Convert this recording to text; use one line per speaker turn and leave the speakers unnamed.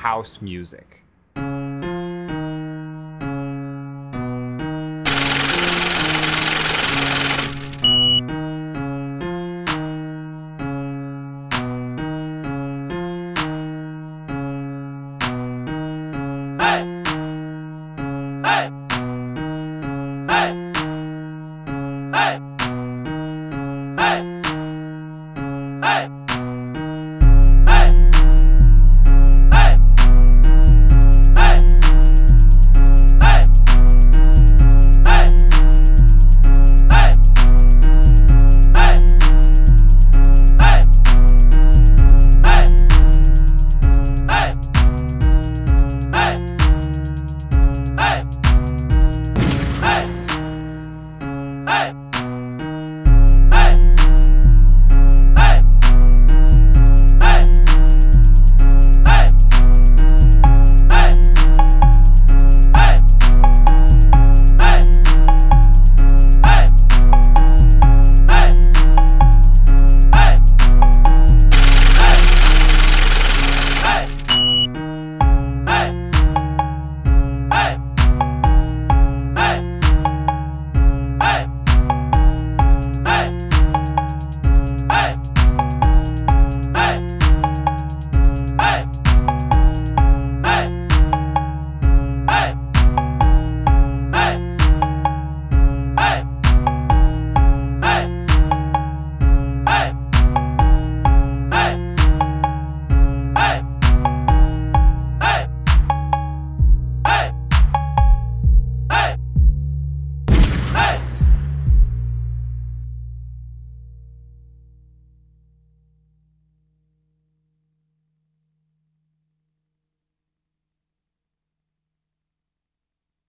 house music.